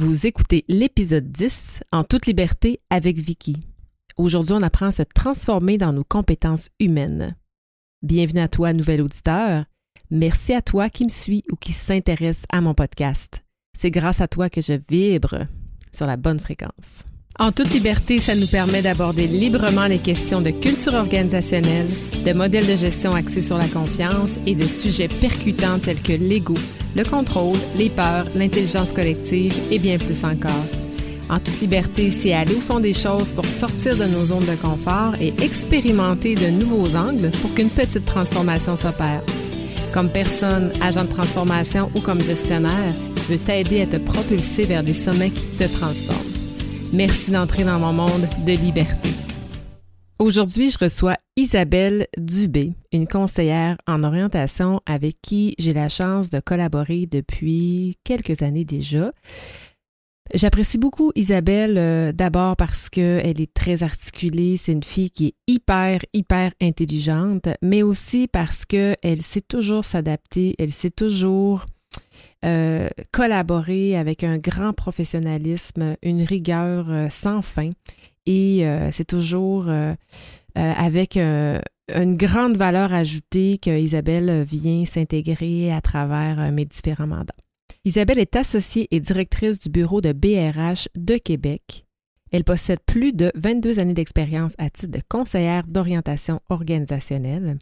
Vous écoutez l'épisode 10 en toute liberté avec Vicky. Aujourd'hui, on apprend à se transformer dans nos compétences humaines. Bienvenue à toi, nouvel auditeur. Merci à toi qui me suis ou qui s'intéresse à mon podcast. C'est grâce à toi que je vibre sur la bonne fréquence. En toute liberté, ça nous permet d'aborder librement les questions de culture organisationnelle, de modèles de gestion axés sur la confiance et de sujets percutants tels que l'ego, le contrôle, les peurs, l'intelligence collective et bien plus encore. En toute liberté, c'est aller au fond des choses pour sortir de nos zones de confort et expérimenter de nouveaux angles pour qu'une petite transformation s'opère. Comme personne, agent de transformation ou comme gestionnaire, je veux t'aider à te propulser vers des sommets qui te transforment. Merci d'entrer dans mon monde de liberté. Aujourd'hui, je reçois Isabelle Dubé, une conseillère en orientation avec qui j'ai la chance de collaborer depuis quelques années déjà. J'apprécie beaucoup Isabelle euh, d'abord parce qu'elle est très articulée, c'est une fille qui est hyper, hyper intelligente, mais aussi parce qu'elle sait toujours s'adapter, elle sait toujours euh, collaborer avec un grand professionnalisme, une rigueur euh, sans fin. Et euh, c'est toujours avec une grande valeur ajoutée que Isabelle vient s'intégrer à travers mes différents mandats. Isabelle est associée et directrice du bureau de BRH de Québec. Elle possède plus de 22 années d'expérience à titre de conseillère d'orientation organisationnelle.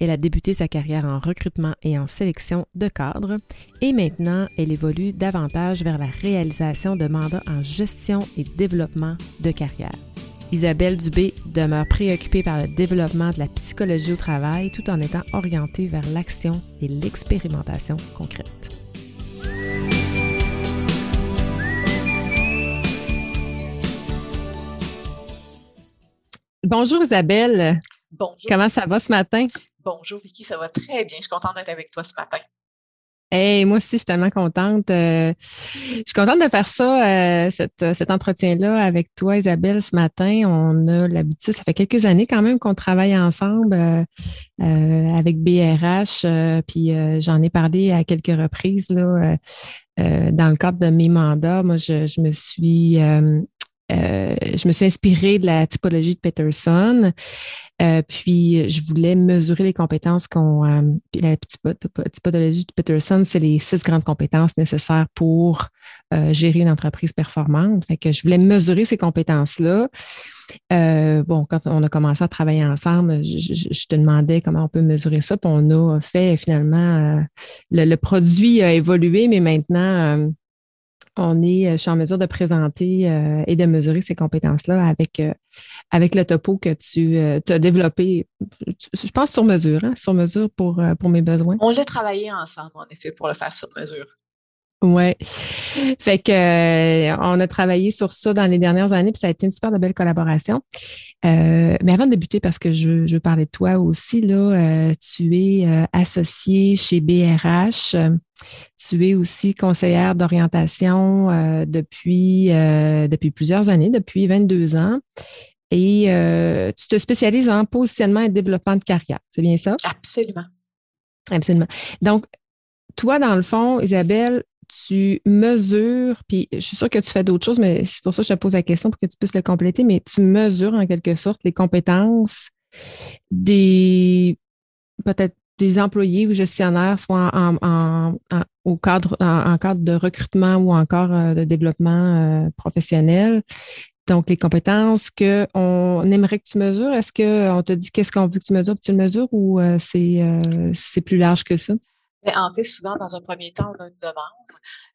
Elle a débuté sa carrière en recrutement et en sélection de cadres et maintenant elle évolue davantage vers la réalisation de mandats en gestion et développement de carrière. Isabelle Dubé demeure préoccupée par le développement de la psychologie au travail tout en étant orientée vers l'action et l'expérimentation concrète. Bonjour Isabelle. Bonjour. Comment ça va ce matin? Bonjour Vicky, ça va très bien. Je suis contente d'être avec toi ce matin. Hey, moi aussi, je suis tellement contente. Euh, je suis contente de faire ça, euh, cet entretien-là avec toi, Isabelle, ce matin. On a l'habitude, ça fait quelques années quand même qu'on travaille ensemble euh, avec BRH, puis j'en ai parlé à quelques reprises là, dans le cadre de mes mandats. Moi, je, je me suis euh, je me suis inspirée de la typologie de Peterson. Euh, puis, je voulais mesurer les compétences qu'on. Euh, la typologie de Peterson, c'est les six grandes compétences nécessaires pour gérer une entreprise performante. Fait que je voulais mesurer ces compétences-là. bon, quand on a commencé à travailler ensemble, je, te demandais comment on peut mesurer ça. Puis on a fait finalement, le, produit a évolué, mais maintenant, on est, euh, je suis en mesure de présenter euh, et de mesurer ces compétences-là avec, euh, avec le topo que tu as développé, je pense sur mesure, hein, sur mesure pour, pour mes besoins. On l'a travaillé ensemble, en effet, pour le faire sur mesure. Oui. Fait que on a travaillé sur ça dans les dernières années, puis ça a été une super belle collaboration. mais avant de débuter, parce que je, je veux parler de toi aussi, là, tu es associé chez BRH. Tu es aussi conseillère d'orientation euh, depuis, euh, depuis plusieurs années, depuis 22 ans. Et euh, tu te spécialises en positionnement et développement de carrière. C'est bien ça? Absolument. Absolument. Donc, toi, dans le fond, Isabelle, tu mesures, puis je suis sûre que tu fais d'autres choses, mais c'est pour ça que je te pose la question pour que tu puisses le compléter, mais tu mesures en quelque sorte les compétences des peut-être des employés ou gestionnaires, soit en, au cadre, en, cadre de recrutement ou encore euh, de développement euh, professionnel. Donc, les compétences qu'on aimerait que tu mesures, est-ce qu'on te dit qu'est-ce qu'on veut que tu mesures, puis tu le mesures ou euh, c'est plus large que ça? En fait, souvent, dans un premier temps, on a une demande.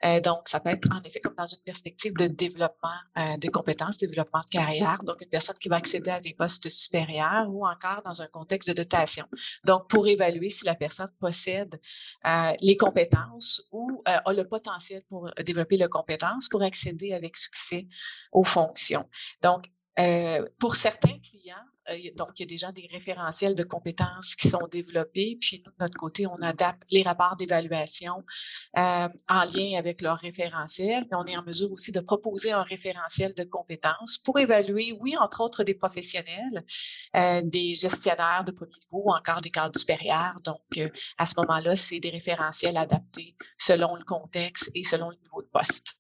Euh, donc, ça peut être en effet comme dans une perspective de développement euh, de compétences, développement de carrière. Donc, une personne qui va accéder à des postes supérieurs ou encore dans un contexte de dotation. Donc, pour évaluer si la personne possède euh, les compétences ou a le potentiel pour développer les compétences pour accéder avec succès aux fonctions. Donc, pour certains clients, euh, donc, il y a déjà des référentiels de compétences qui sont développés. Puis, de notre côté, on adapte les rapports d'évaluation euh, en lien avec leurs référentiels. Mais on est en mesure aussi de proposer un référentiel de compétences pour évaluer, oui, entre autres, des professionnels, euh, des gestionnaires de premier niveau ou encore des cadres supérieurs. Donc, à ce moment-là, c'est des référentiels adaptés selon le contexte et selon le niveau de poste.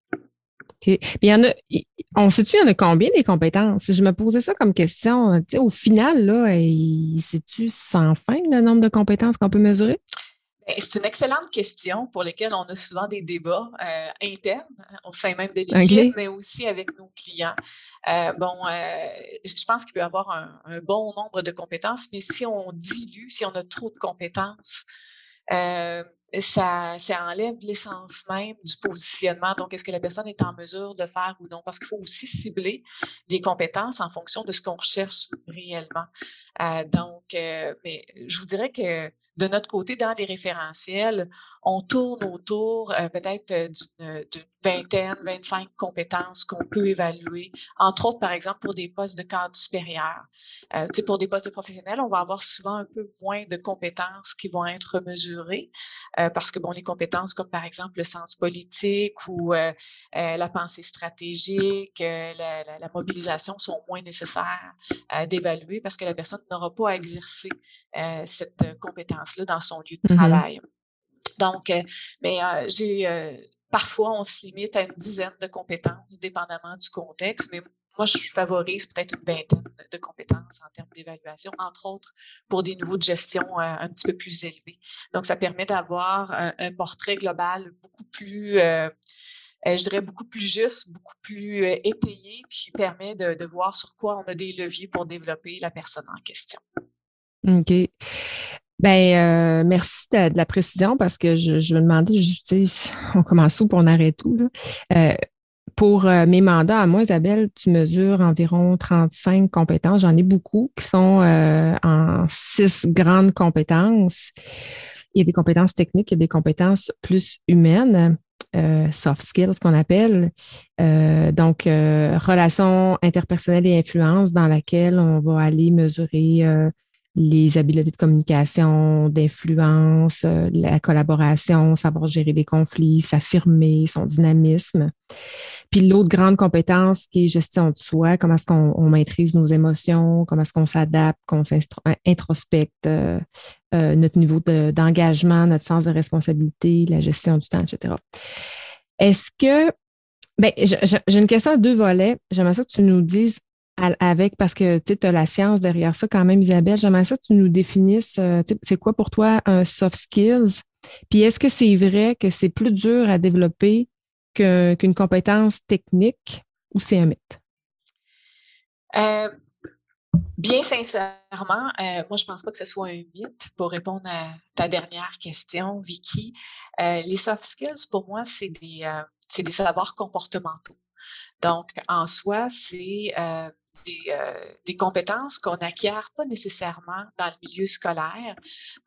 Y en a, on sait-tu, il y en a combien des compétences? Je me posais ça comme question. au final, là, c'est-tu sans fin le nombre de compétences qu'on peut mesurer? Ben, c'est une excellente question pour laquelle on a souvent des débats euh, internes hein, au sein même de l'équipe, mais aussi avec nos clients. Euh, bon, euh, je pense qu'il peut y avoir un, un, bon nombre de compétences, mais si on dilue, si on a trop de compétences, ça, ça enlève l'essence même du positionnement. Donc, est-ce que la personne est en mesure de faire ou non? Parce qu'il faut aussi cibler des compétences en fonction de ce qu'on recherche réellement. Euh, donc, euh, mais je vous dirais que de notre côté, dans les référentiels, on tourne autour euh, peut-être euh, d'une vingtaine, 25 compétences qu'on peut évaluer, entre autres, par exemple, pour des postes de cadre supérieur. Euh, pour des postes de professionnels, on va avoir souvent un peu moins de compétences qui vont être mesurées euh, parce que, bon, les compétences comme, par exemple, le sens politique ou la pensée stratégique, la, la, la, mobilisation sont moins nécessaires d'évaluer parce que la personne n'aura pas à exercer cette compétence-là dans son lieu de mmh travail. Donc, euh, mais euh, j'ai euh, parfois, on se limite à une dizaine de compétences, dépendamment du contexte, mais moi, je favorise peut-être une vingtaine de compétences en termes d'évaluation, entre autres pour des niveaux de gestion un petit peu plus élevés. Donc, ça permet d'avoir un, portrait global beaucoup plus, je dirais, beaucoup plus juste, beaucoup plus étayé, puis permet de, de, voir sur quoi on a des leviers pour développer la personne en question. OK. Ben, euh, merci de, la précision parce que je, je me demandais juste, on commence où pour on arrête où? Là? Euh, pour euh, mes mandats à moi, Isabelle, tu mesures environ 35 compétences. J'en ai beaucoup qui sont en six grandes compétences. Il y a des compétences techniques, il y a des compétences plus humaines. soft skills qu'on appelle. donc, relations interpersonnelles et influence dans laquelle on va aller mesurer les habiletés de communication, d'influence, euh, la collaboration, savoir gérer des conflits, s'affirmer, son dynamisme. Puis l'autre grande compétence qui est gestion de soi, comment est-ce qu'on maîtrise nos émotions, comment est-ce qu'on s'adapte, qu'on s'introspecte, euh, euh, notre niveau d'engagement, notre sens de responsabilité, la gestion du temps, etc. Est-ce que, ben, j'ai une question à deux volets. J'aimerais que tu nous dises avec, parce que tu as la science derrière ça quand même, Isabelle. J'aimerais ça que tu nous définisses, euh, c'est quoi pour toi un soft skills? Puis est-ce que c'est vrai que c'est plus dur à développer qu'une compétence technique ou c'est un mythe? Euh, bien sincèrement, euh, moi, je ne pense pas que ce soit un mythe pour répondre à ta dernière question, Vicky. les soft skills, pour moi, c'est des, des savoirs comportementaux. Donc, en soi, c'est des, compétences qu'on acquiert pas nécessairement dans le milieu scolaire,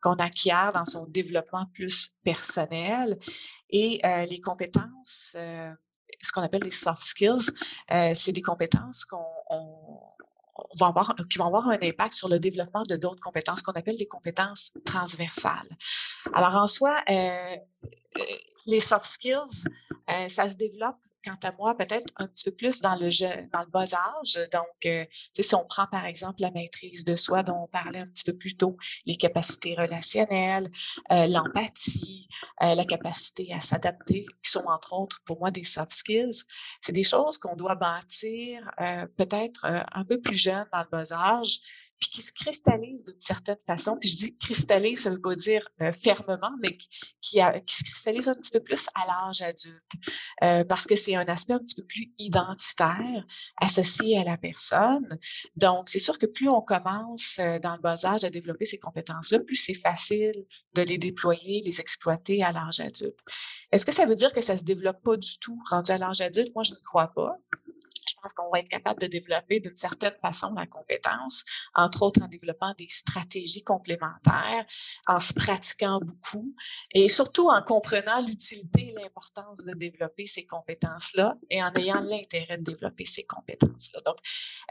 qu'on acquiert dans son développement plus personnel. Et euh, les compétences, euh, ce qu'on appelle les soft skills, c'est des compétences qu'on va avoir, qui vont avoir un impact sur le développement de d'autres compétences qu'on appelle des compétences transversales. Alors en soi, les soft skills, ça se développe quant à moi, peut-être un petit peu plus dans le, dans le bas âge. Donc, euh, si on prend par exemple la maîtrise de soi dont on parlait un petit peu plus tôt, les capacités relationnelles, euh, l'empathie, euh, la capacité à s'adapter, qui sont entre autres pour moi des soft skills, c'est des choses qu'on doit bâtir peut-être un peu plus jeune dans le bas âge puis qui se cristallise d'une certaine façon. Puis je dis cristallise, ça ne veut pas dire euh, fermement, mais qui, se cristallise un petit peu plus à l'âge adulte, euh, parce que c'est un aspect un petit peu plus identitaire associé à la personne. Donc, c'est sûr que plus on commence euh, dans le bas âge à développer ces compétences-là, plus c'est facile de les déployer, les exploiter à l'âge adulte. Est-ce que ça veut dire que ça ne se développe pas du tout rendu à l'âge adulte? Moi, je ne crois pas qu'on va être capable de développer d'une certaine façon la compétence, entre autres en développant des stratégies complémentaires, en se pratiquant beaucoup et surtout en comprenant l'utilité et l'importance de développer ces compétences-là et en ayant l'intérêt de développer ces compétences-là. Donc,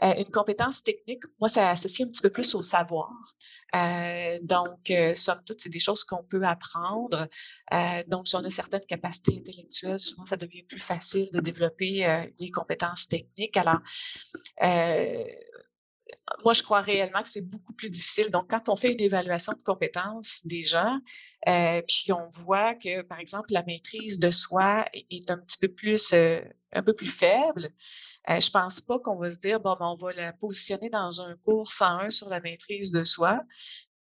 euh, une compétence technique, moi, ça associe un petit peu plus au savoir. Euh, donc, euh, somme toute, c'est des choses qu'on peut apprendre. Euh, donc, si on a certaines capacités intellectuelles, souvent, ça devient plus facile de développer euh, les compétences techniques. Alors, euh, moi, je crois réellement que c'est beaucoup plus difficile. Donc, quand on fait une évaluation de compétences des gens, puis on voit que, par exemple, la maîtrise de soi est un petit peu plus un peu plus faible, euh, je pense pas qu'on va se dire, bon, ben, on va la positionner dans un cours 101 sur la maîtrise de soi,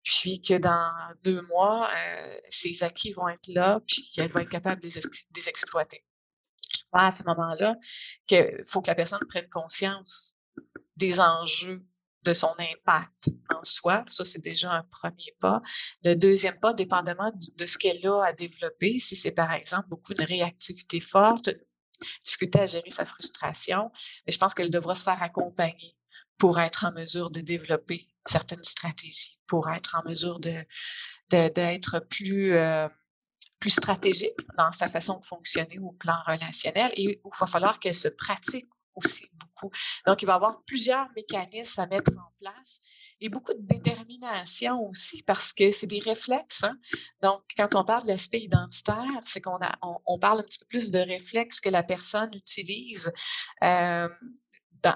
puis que dans deux mois, euh, ces acquis vont être là, puis qu'elle va être capable de les, exploiter. Je pense à ce moment-là qu'il faut que la personne prenne conscience des enjeux de son impact en soi. Ça, c'est déjà un premier pas. Le deuxième pas, dépendamment de ce qu'elle a à développer, si c'est par exemple beaucoup de réactivité forte, difficulté à gérer sa frustration, mais je pense qu'elle devra se faire accompagner pour être en mesure de développer certaines stratégies, pour être en mesure de d'être plus euh, plus stratégique dans sa façon de fonctionner au plan relationnel et il va falloir qu'elle se pratique aussi beaucoup. Donc, il va y avoir plusieurs mécanismes à mettre en place et beaucoup de détermination aussi parce que c'est des réflexes. Hein. Donc, quand on parle de l'aspect identitaire, c'est qu'on on, parle un petit peu plus de réflexes que la personne utilise. Euh,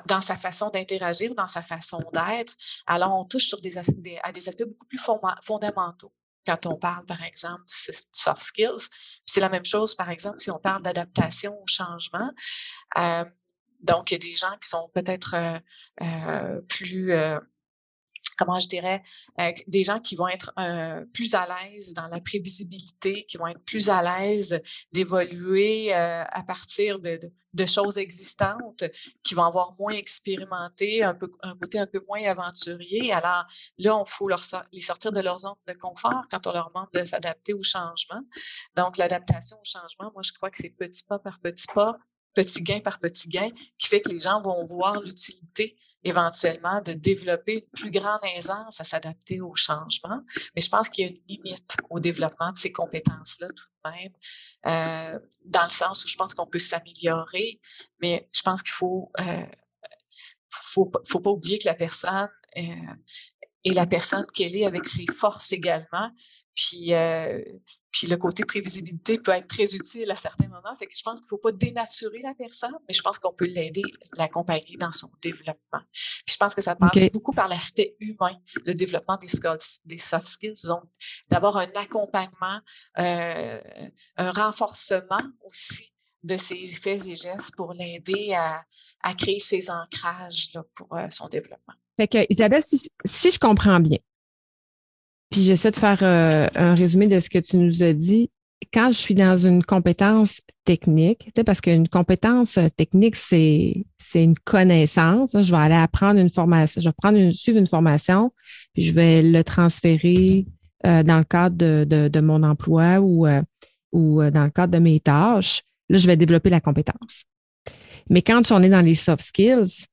dans, sa façon d'interagir, dans sa façon d'être. Alors, on touche sur des, à des aspects beaucoup plus fondamentaux quand on parle, par exemple, de soft skills. C'est la même chose, par exemple, si on parle d'adaptation au changement. Euh, donc, il y a des gens qui sont peut-être euh, euh, plus, euh, comment je dirais, des gens qui vont être plus à l'aise dans la prévisibilité, qui vont être plus à l'aise d'évoluer à partir de, choses existantes, qui vont avoir moins expérimenté, un, côté un peu moins aventurier. Alors là, il faut leur les sortir de leur zone de confort quand on leur demande de s'adapter au changement. Donc, l'adaptation au changement, moi, je crois que c'est petit pas par petit pas petit gain par petit gain, qui fait que les gens vont voir l'utilité éventuellement de développer une plus grande aisance à s'adapter au changement. Mais je pense qu'il y a une limite au développement de ces compétences-là tout de même, euh, dans le sens où je pense qu'on peut s'améliorer, mais je pense qu'il faut, euh, faut, faut pas oublier que la personne euh, est la personne qu'elle est avec ses forces également. Puis, euh, puis le côté prévisibilité peut être très utile à certains moments. Fait que je pense qu'il ne faut pas dénaturer la personne, mais je pense qu'on peut l'aider, l'accompagner dans son développement. Puis je pense que ça passe beaucoup par l'aspect humain, le développement des, des soft skills, donc d'avoir un accompagnement, euh, un renforcement aussi de ses faits et gestes pour l'aider à, à, créer ses ancrages là, pour euh, son développement. Fait que, Isabelle, si, si je comprends bien, puis j'essaie de faire euh, un résumé de ce que tu nous as dit. Quand je suis dans une compétence technique, parce qu'une compétence technique, c'est, une connaissance. Je vais aller apprendre une formation, je vais prendre une, suivre une formation, puis je vais le transférer euh, dans le cadre de, de, mon emploi ou, euh, ou dans le cadre de mes tâches. Là, je vais développer la compétence. Mais quand on est dans les soft skills,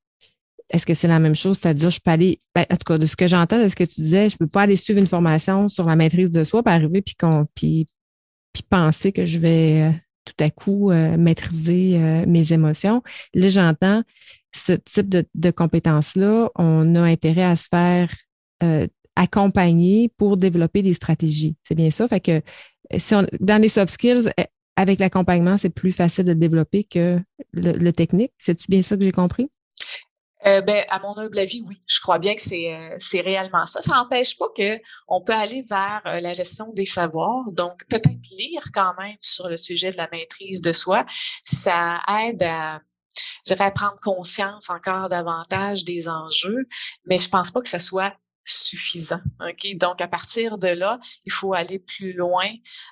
est-ce que c'est la même chose? C'est-à-dire, je peux aller, ben, en tout cas, de ce que j'entends, de ce que tu disais, je ne peux pas aller suivre une formation sur la maîtrise de soi, puis arriver, puis, puis, puis penser que je vais euh, tout à coup euh, maîtriser euh, mes émotions. Là, j'entends ce type de, compétences-là, on a intérêt à se faire accompagner pour développer des stratégies. C'est bien ça? Fait que dans les soft skills, eh, avec l'accompagnement, c'est plus facile de développer que le, le technique. C'est-tu bien ça que j'ai compris? Euh, ben, à mon humble avis, oui. Je crois bien que c'est euh, réellement ça. Ça n'empêche pas que on peut aller vers euh, la gestion des savoirs. Donc, peut-être lire quand même sur le sujet de la maîtrise de soi. Ça aide à je dirais, à prendre conscience encore davantage des enjeux, mais je pense pas que ça soit suffisant. Donc à partir de là, il faut aller plus loin.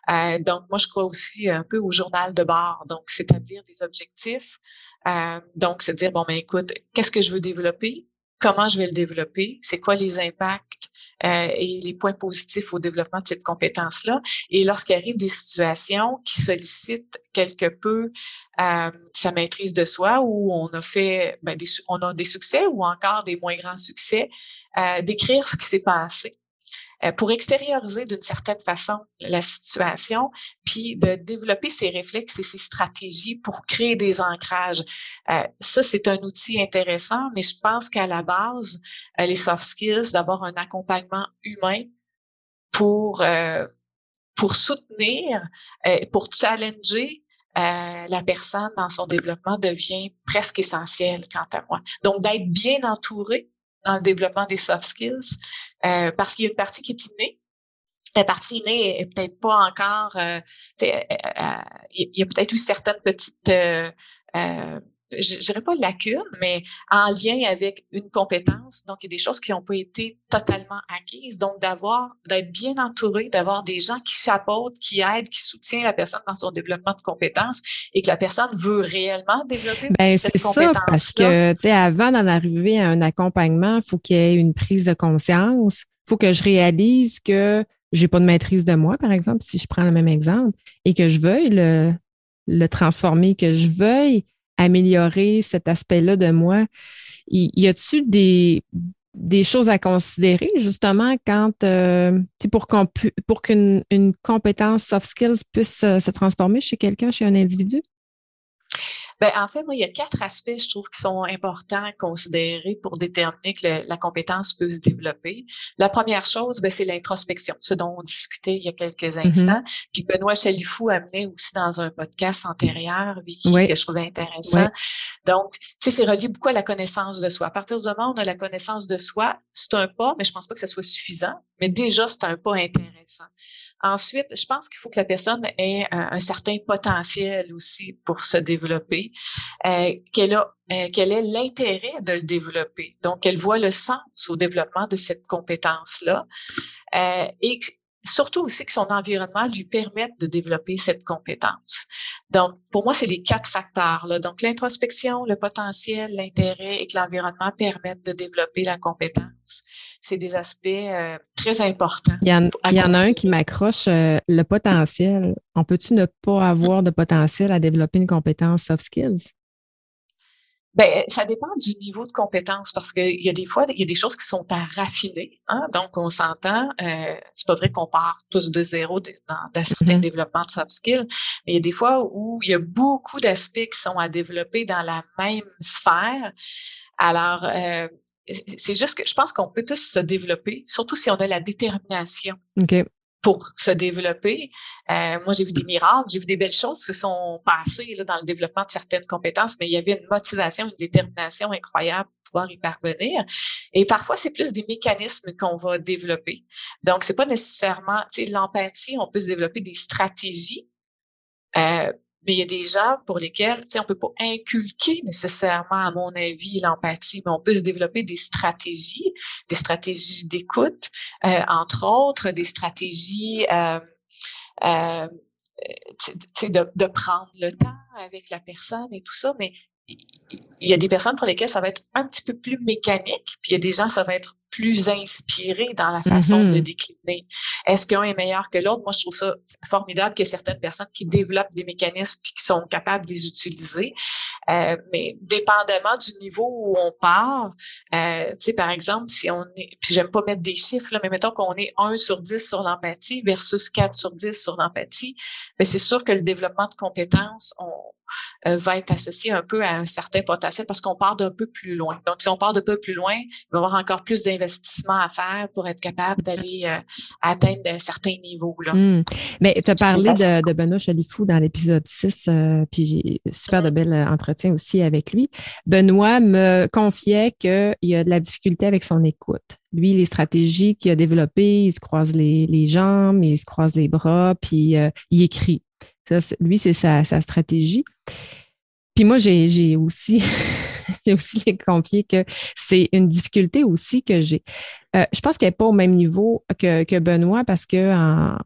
Euh, donc moi je crois aussi un peu au journal de bord. Donc s'établir des objectifs. Euh, donc se dire bon ben écoute, qu'est-ce que je veux développer, comment je vais le développer, c'est quoi les impacts euh, et les points positifs au développement de cette compétence-là? Et lorsqu'il arrive des situations qui sollicitent quelque peu euh, sa maîtrise de soi, où on a fait, ben, des, on a des succès ou encore des moins grands succès, euh, d'écrire ce qui s'est passé pour extérioriser d'une certaine façon la situation, puis de développer ses réflexes et ses stratégies pour créer des ancrages. Euh, ça, c'est un outil intéressant, mais je pense qu'à la base, euh, les soft skills, d'avoir un accompagnement humain pour, euh, pour soutenir, pour challenger la personne dans son développement devient presque essentiel quant à moi. Donc, d'être bien entouré dans le développement des soft skills euh, parce qu'il y a une partie qui est innée. La partie innée est peut-être pas encore, euh, euh, il y a peut-être eu certaines petites je dirais pas lacune, mais en lien avec une compétence. Donc, il y a des choses qui n'ont pas été totalement acquises. Donc, d'avoir, d'être bien entouré, d'avoir des gens qui chapeautent, qui aident, qui soutiennent la personne dans son développement de compétences et que la personne veut réellement développer ben, cette compétence. Ça, parce que, tu sais, avant d'en arriver à un accompagnement, il faut qu'il y ait une prise de conscience. Il faut que je réalise que j'ai pas de maîtrise de moi, par exemple, si je prends le même exemple, et que je veuille le, le transformer, que je veuille améliorer cet aspect-là de moi. Y, a-t-il des, des choses à considérer justement quand euh, pour qu'on pour qu'une une compétence soft skills puisse se transformer chez quelqu'un, chez un individu? Ben, en fait, moi, il y a quatre aspects, je trouve, qui sont importants à considérer pour déterminer que la compétence peut se développer. La première chose, ben, c'est l'introspection, ce dont on discutait il y a quelques mm-hmm. instants. Puis Benoît Chalifou amenait aussi dans un podcast antérieur, Vicky, que je trouvais intéressant. Donc, tu sais, c'est relié beaucoup à la connaissance de soi. À partir du moment où on a la connaissance de soi, c'est un pas, mais je pense pas que ce soit suffisant. Mais déjà, c'est un pas intéressant. Ensuite, je pense qu'il faut que la personne ait un, certain potentiel aussi pour se développer, euh, qu'elle euh, quel est l'intérêt de le développer. Donc, qu'elle voit le sens au développement de cette compétence-là euh, et surtout aussi que son environnement lui permette de développer cette compétence. Donc, pour moi, c'est les quatre facteurs. Là. Donc, l'introspection, le potentiel, l'intérêt et que l'environnement permettent de développer la compétence. C'est des aspects euh, très importants. Il y en, il y en a un qui m'accroche, euh, le potentiel. On peut-tu ne pas avoir de potentiel à développer une compétence soft skills? Ben, ça dépend du niveau de compétence parce qu'il y a des fois, il y a des choses qui sont à raffiner. Hein? Donc, on s'entend, euh, c'est pas vrai qu'on part tous de zéro dans, certains mm-hmm. développements de soft skills, mais il y a des fois où il y a beaucoup d'aspects qui sont à développer dans la même sphère. Alors, euh, c'est juste que je pense qu'on peut tous se développer, surtout si on a la détermination pour se développer. Euh, moi, j'ai vu des miracles, j'ai vu des belles choses qui se sont passées là, dans le développement de certaines compétences, mais il y avait une motivation, une détermination incroyable pour pouvoir y parvenir. Et parfois, c'est plus des mécanismes qu'on va développer. Donc, c'est pas nécessairement, tu sais, l'empathie, on peut se développer des stratégies. Euh, mais il y a des gens pour lesquels, tu sais, on peut pas inculquer nécessairement, à mon avis, l'empathie, mais on peut se développer des stratégies, des stratégies d'écoute, euh, entre autres, des stratégies, euh, euh, de, de prendre le temps avec la personne et tout ça, mais il y a des personnes pour lesquelles ça va être un petit peu plus mécanique, puis il y a des gens, ça va être plus inspiré dans la façon de mm-hmm. décliner. Est-ce qu'un est meilleur que l'autre? Moi, je trouve ça formidable qu'il y ait certaines personnes qui développent des mécanismes puis qui sont capables de les utiliser. Euh, mais dépendamment du niveau où on part, euh, tu sais, par exemple, si on est, puis j'aime pas mettre des chiffres, là, mais mettons qu'on est 1 sur 10 sur l'empathie versus 4 sur 10 sur l'empathie, mais c'est sûr que le développement de compétences, on, euh, va être associé un peu à un certain potentiel parce qu'on part d'un peu plus loin. Donc, si on part d'un peu plus loin, il va y avoir encore plus d'investissement à faire pour être capable d'aller euh, atteindre un certain niveau. Là. Hmm. Mais tu as parlé de, de, Benoît Chalifou dans l'épisode 6, euh, puis j'ai super de mm-hmm. bel entretien aussi avec lui. Benoît me confiait qu'il y a de la difficulté avec son écoute. Lui, les stratégies qu'il a développées, il se croise les, les jambes, il se croise les bras, puis il écrit lui, c'est sa, stratégie. Puis moi, j'ai aussi, j'ai aussi les confié que c'est une difficulté aussi que j'ai. Euh, je pense qu'elle n'est pas au même niveau que, Benoît parce que en,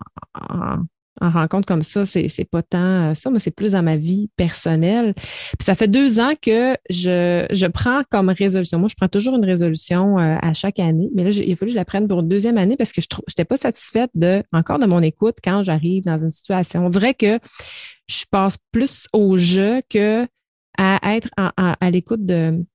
en rencontre comme ça, c'est, c'est pas tant euh, ça, mais c'est plus dans ma vie personnelle. Puis ça fait deux ans que je, je prends comme résolution. Moi, je prends toujours une résolution euh, à chaque année, mais là, il a fallu que je la prenne pour une deuxième année parce que je n'étais pas satisfaite de encore de mon écoute quand j'arrive dans une situation. On dirait que je passe plus au jeu que à être à l'écoute de,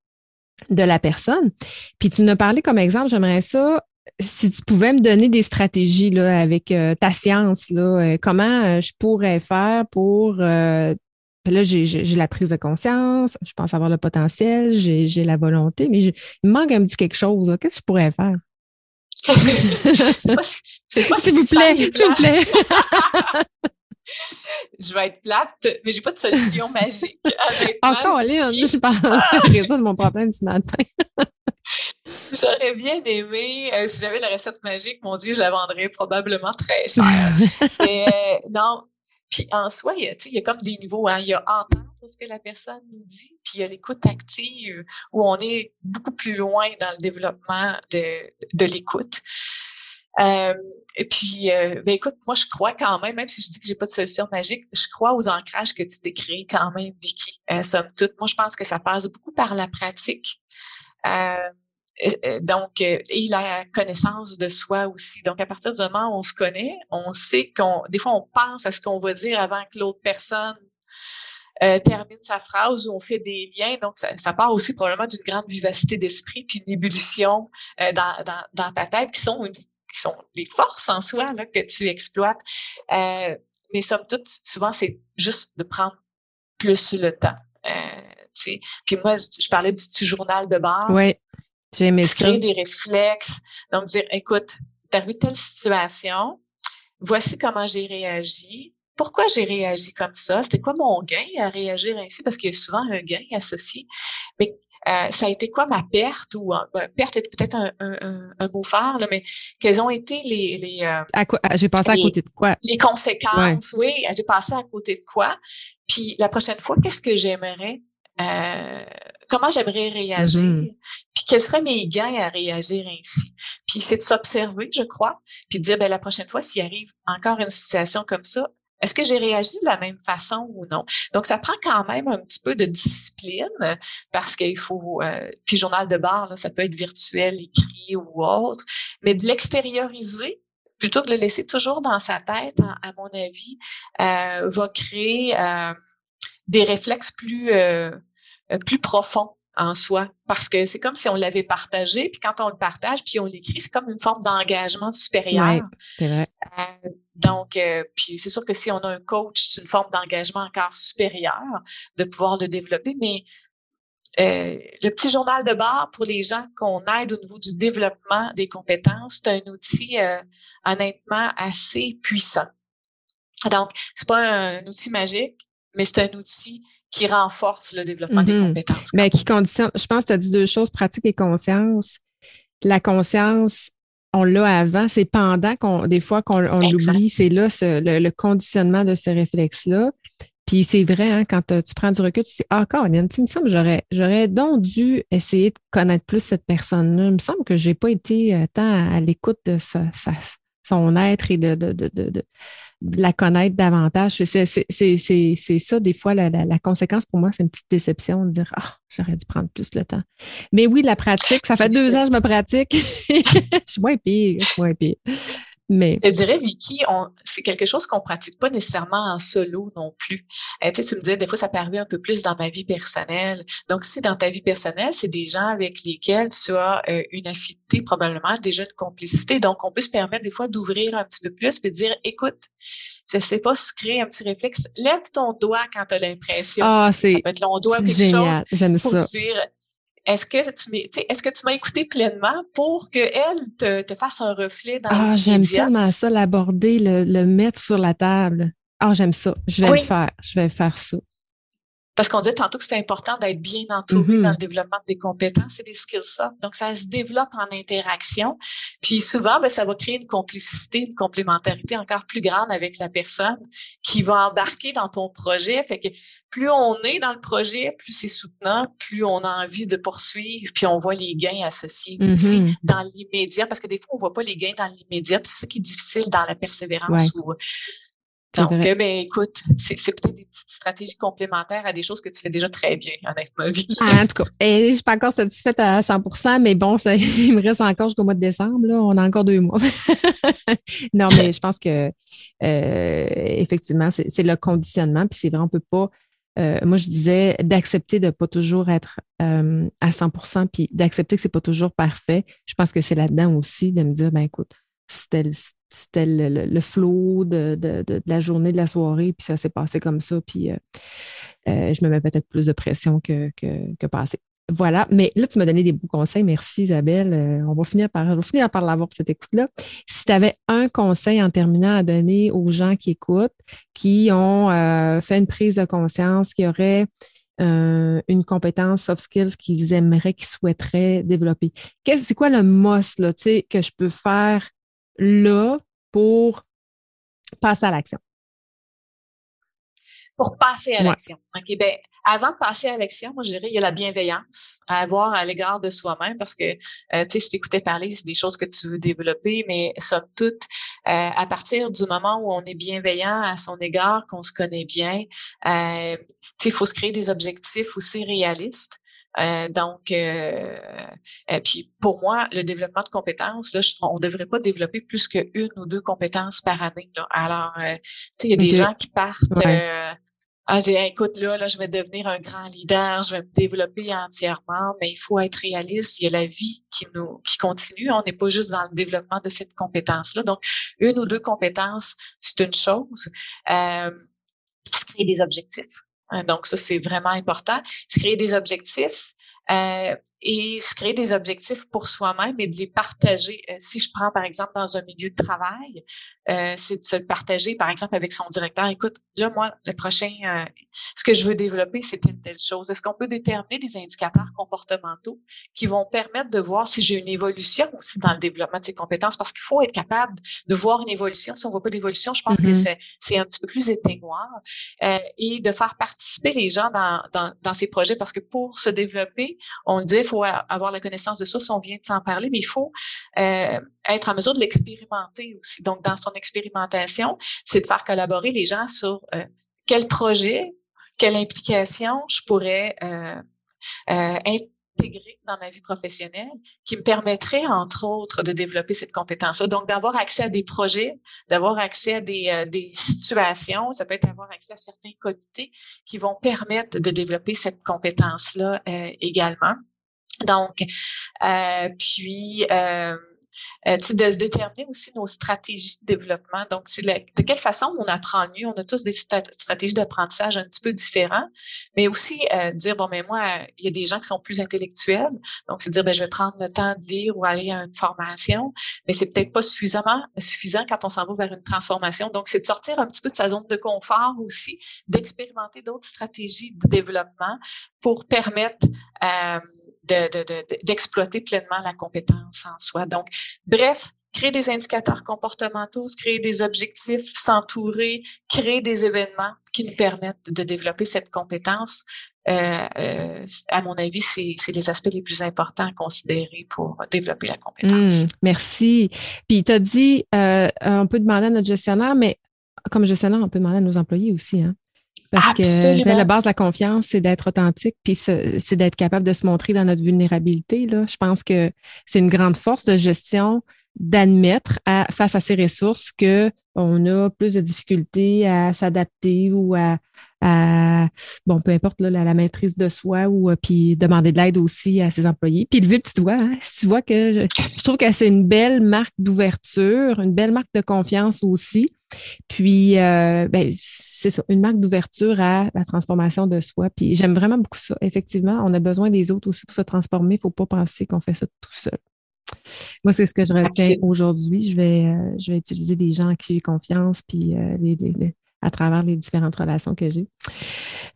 de la personne. Puis tu nous as parlé comme exemple, j'aimerais ça si tu pouvais me donner des stratégies là, avec euh, ta science, là, euh, comment euh, je pourrais faire pour là, j'ai la prise de conscience, je pense avoir le potentiel, j'ai la volonté, mais il me manque un petit quelque chose. Qu'est-ce que je pourrais faire? c'est pas, s'il vous plaît, s'il vous plaît. je vais être plate, mais j'ai pas de solution magique. Encore, là, je pense résoudre mon problème ce matin. J'aurais bien aimé, euh, si j'avais la recette magique, mon Dieu, je la vendrais probablement très cher. mais euh, non, puis en soi, il y, a, il y a comme des niveaux. Hein. Il y a entendre ce que la personne nous dit, puis il y a l'écoute active où on est beaucoup plus loin dans le développement de, de l'écoute. Euh, et puis, euh, ben écoute, moi, je crois quand même, même si je dis que j'ai pas de solution magique, je crois aux ancrages que tu décris quand même, Vicky, euh, somme toute. Moi, je pense que ça passe beaucoup par la pratique. Euh, donc, et la connaissance de soi aussi. Donc, à partir du moment où on se connaît, on sait qu'on, des fois, on pense à ce qu'on va dire avant que l'autre personne euh, termine sa phrase ou on fait des liens. Donc, ça, ça part aussi probablement d'une grande vivacité d'esprit puis une ébullition euh, dans, dans, dans, ta tête qui sont une, qui sont des forces en soi là, que tu exploites. Euh, mais somme toute, souvent, c'est juste de prendre plus le temps. Euh, puis moi, je, parlais du petit journal de bord. Oui, j'ai aimé ça. Créer des réflexes. Donc, dire, écoute, tu as vu telle situation, voici comment j'ai réagi. Pourquoi j'ai réagi comme ça? C'était quoi mon gain à réagir ainsi? Parce qu'il y a souvent un gain associé. Mais euh, ça a été quoi ma perte ou euh, perte est peut-être un, un, un, mot fort, là, mais quelles ont été les, les euh, à quoi j'ai passé à côté de quoi? les conséquences? Oui j'ai passé à côté de quoi? Puis la prochaine fois qu'est-ce que j'aimerais euh, comment j'aimerais réagir? Mm-hmm. puis quels seraient mes gains à réagir ainsi? Puis c'est de s'observer je crois puis de dire ben la prochaine fois s'il arrive encore une situation comme ça est-ce que j'ai réagi de la même façon ou non? Donc, ça prend quand même un petit peu de discipline parce qu'il faut, euh, puis journal de bord, là, ça peut être virtuel, écrit ou autre, mais de l'extérioriser plutôt que de le laisser toujours dans sa tête, à, mon avis, euh, va créer euh, des réflexes plus, euh, plus profonds en soi parce que c'est comme si on l'avait partagé puis quand on le partage puis on l'écrit c'est comme une forme d'engagement supérieur. vrai. Euh, donc euh, puis c'est sûr que si on a un coach c'est une forme d'engagement encore supérieur de pouvoir le développer mais euh, le petit journal de bord pour les gens qu'on aide au niveau du développement des compétences, c'est un outil honnêtement assez puissant. Donc, c'est pas un outil magique, mais c'est un outil qui renforce le développement des mm-hmm. compétences. Mais qui conditionne, je pense que tu as dit deux choses, pratique et conscience. La conscience, on l'a avant, c'est pendant qu'on, des fois qu'on l'oublie, c'est là le, conditionnement de ce réflexe-là. Puis c'est vrai, hein, quand tu prends du recul, tu dis, ah, encore, il me semble que j'aurais, j'aurais donc dû essayer de connaître plus cette personne-là. Il me semble que j'ai pas été euh, tant à, l'écoute de ça, son être et de, de, de, de, la connaître davantage. C'est ça, des fois, la, la, conséquence pour moi, c'est une petite déception de dire Ah, j'aurais dû prendre plus le temps. Mais oui, la pratique, ça fait deux ans que je me pratique. je suis moins pire, je suis moins pire. Mais... Je dirais, Vicky, c'est quelque chose qu'on pratique pas nécessairement en solo non plus. Euh, tu, me disais, des fois, ça peut arriver un peu plus dans ma vie personnelle. Donc, si dans ta vie personnelle, c'est des gens avec lesquels tu as euh, une affinité, probablement déjà une complicité. Donc, on peut se permettre des fois d'ouvrir un petit peu plus et de dire, écoute, je sais pas si créer un petit réflexe, lève ton doigt quand tu as l'impression. Ah, c'est ça peut être long doigt quelque génial. J'aime ça. dire, est-ce que tu est-ce que tu m'as écouté pleinement pour qu'elle te, te fasse un reflet dans Ah, j'aime tellement ça, l'aborder, le, le, mettre sur la table. Ah, j'aime ça. Je vais le faire. Je vais faire ça. Parce qu'on dit tantôt que c'est important d'être bien entouré mm-hmm. dans le développement des compétences et des skills soft. Donc, ça se développe en interaction. Puis souvent, ben, ça va créer une complicité, une complémentarité encore plus grande avec la personne qui va embarquer dans ton projet. Fait que plus on est dans le projet, plus c'est soutenant, plus on a envie de poursuivre, puis on voit les gains associés aussi mm-hmm. dans l'immédiat. Parce que des fois, on voit pas les gains dans l'immédiat. Puis c'est ça qui est difficile dans la persévérance ou donc, ben, écoute, c'est peut-être des petites stratégies complémentaires à des choses que tu fais déjà très bien, honnêtement. Ah, en tout cas, et je suis pas encore satisfaite à 100 mais bon, ça, il me reste encore jusqu'au mois de décembre. Là, on a encore deux mois. non, mais je pense que euh, effectivement, c'est le conditionnement, puis c'est vrai, on peut pas. Euh, moi, je disais d'accepter de ne pas toujours être euh, à 100 puis d'accepter que c'est pas toujours parfait. Je pense que c'est là-dedans aussi de me dire, ben écoute, c'était c'était le, le, flow de, de, de, la journée, de la soirée, puis ça s'est passé comme ça, puis euh, euh, je me mets peut-être plus de pression que, que, que passé. Voilà, mais là, tu m'as donné des bons conseils. Merci Isabelle. Euh, on va finir par, va finir par l'avoir cette écoute-là. Si tu avais un conseil en terminant à donner aux gens qui écoutent, qui ont fait une prise de conscience, qui auraient une compétence soft skills qu'ils aimeraient, qu'ils souhaiteraient développer. C'est quoi le must là, que je peux faire là pour passer à l'action? Pour passer à l'action. OK, ben, avant de passer à l'action, moi, je dirais, il y a la bienveillance à avoir à l'égard de soi-même parce que, euh, tu sais, je t'écoutais parler, c'est des choses que tu veux développer, mais somme toute, euh, à partir du moment où on est bienveillant à son égard, qu'on se connaît bien, euh, tu sais, il faut se créer des objectifs aussi réalistes. Euh, donc, euh, puis pour moi, le développement de compétences, là, on ne devrait pas développer plus qu'une ou deux compétences par année. Là. Alors, tu sais, il y a des gens qui partent ah, j'ai, écoute, là, là, je vais devenir un grand leader, je vais me développer entièrement, mais il faut être réaliste. Il y a la vie qui nous, qui continue. On n'est pas juste dans le développement de cette compétence-là. Donc, une ou deux compétences, c'est une chose. Euh, se créer des objectifs. Donc, ça, c'est vraiment important. Se créer des objectifs, euh, et se créer des objectifs pour soi-même et de les partager. Euh, si je prends, par exemple, dans un milieu de travail, euh, c'est de se partager, par exemple, avec son directeur. Écoute, là, moi, le prochain, euh, ce que je veux développer, c'est telle, telle chose. Est-ce qu'on peut déterminer des indicateurs comportementaux qui vont permettre de voir si j'ai une évolution aussi dans le développement de ces compétences? Parce qu'il faut être capable de voir une évolution. Si on ne voit pas d'évolution, je pense que mm-hmm. c'est un petit peu plus éteignoir. Euh, et de faire participer les gens dans, dans, dans ces projets parce que pour se développer, on dit, il faut avoir la connaissance de ça, on vient de s'en parler, mais il faut euh, être en mesure de l'expérimenter aussi. Donc, dans son expérimentation, c'est de faire collaborer les gens sur euh, quel projet, quelle implication je pourrais euh, intégrer dans ma vie professionnelle qui me permettrait, entre autres, de développer cette compétence-là. Donc, d'avoir accès à des projets, d'avoir accès à des situations, ça peut être avoir accès à certains comités qui vont permettre de développer cette compétence-là également. Donc, euh, puis, euh, euh, de déterminer aussi nos stratégies de développement. Donc, de quelle façon on apprend mieux. On a tous des stratégies d'apprentissage un petit peu différentes, mais aussi euh, dire, bon, mais moi, il y a des gens qui sont plus intellectuels. Donc, c'est dire, ben, je vais prendre le temps de lire ou aller à une formation, mais c'est peut-être pas suffisamment suffisant quand on s'en va vers une transformation. Donc, c'est de sortir un petit peu de sa zone de confort aussi, d'expérimenter d'autres stratégies de développement pour permettre d'exploiter pleinement la compétence en soi. Donc, bref, créer des indicateurs comportementaux, créer des objectifs, s'entourer, créer des événements qui nous permettent de développer cette compétence. Euh, euh, à mon avis, c'est les aspects les plus importants à considérer pour développer la compétence. Mmh, merci. Puis, tu as dit, euh, on peut demander à notre gestionnaire, mais comme gestionnaire, on peut demander à nos employés aussi. Hein? Parce que la base de la confiance, c'est d'être authentique, puis c'est d'être capable de se montrer dans notre vulnérabilité. Là. Je pense que c'est une grande force de gestion d'admettre face à ces ressources que on a plus de difficultés à s'adapter ou à, bon, peu importe la, la, maîtrise de soi ou euh, puis demander de l'aide aussi à ses employés. Puis lever le petit doigt, hein, si tu vois que je, je trouve que c'est une belle marque d'ouverture, une belle marque de confiance aussi. Puis, euh, ben, c'est ça, une marque d'ouverture à la transformation de soi. Puis, j'aime vraiment beaucoup ça. Effectivement, on a besoin des autres aussi pour se transformer. Il ne faut pas penser qu'on fait ça tout seul. Moi, c'est ce que je retiens aujourd'hui. Je vais, euh, je vais utiliser des gens à qui j'ai confiance, puis euh, les, à travers les différentes relations que j'ai.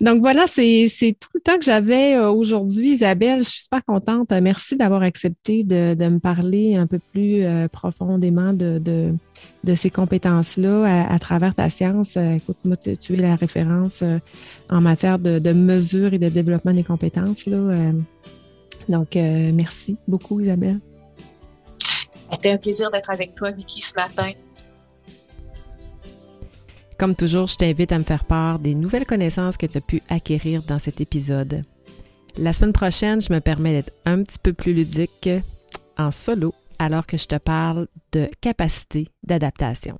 Donc voilà, c'est tout le temps que j'avais euh, aujourd'hui, Isabelle. Je suis super contente. Merci d'avoir accepté de, de, me parler un peu plus euh, profondément de, de, de ces compétences-là à, travers ta science. Euh, écoute, moi, tu, es la référence en matière de, de mesure et de développement des compétences. Là. donc, merci beaucoup, Isabelle. C'était un plaisir d'être avec toi, Vicky, ce matin. Comme toujours, je t'invite à me faire part des nouvelles connaissances que tu as pu acquérir dans cet épisode. La semaine prochaine, je me permets d'être un petit peu plus ludique en solo alors que je te parle de capacité d'adaptation.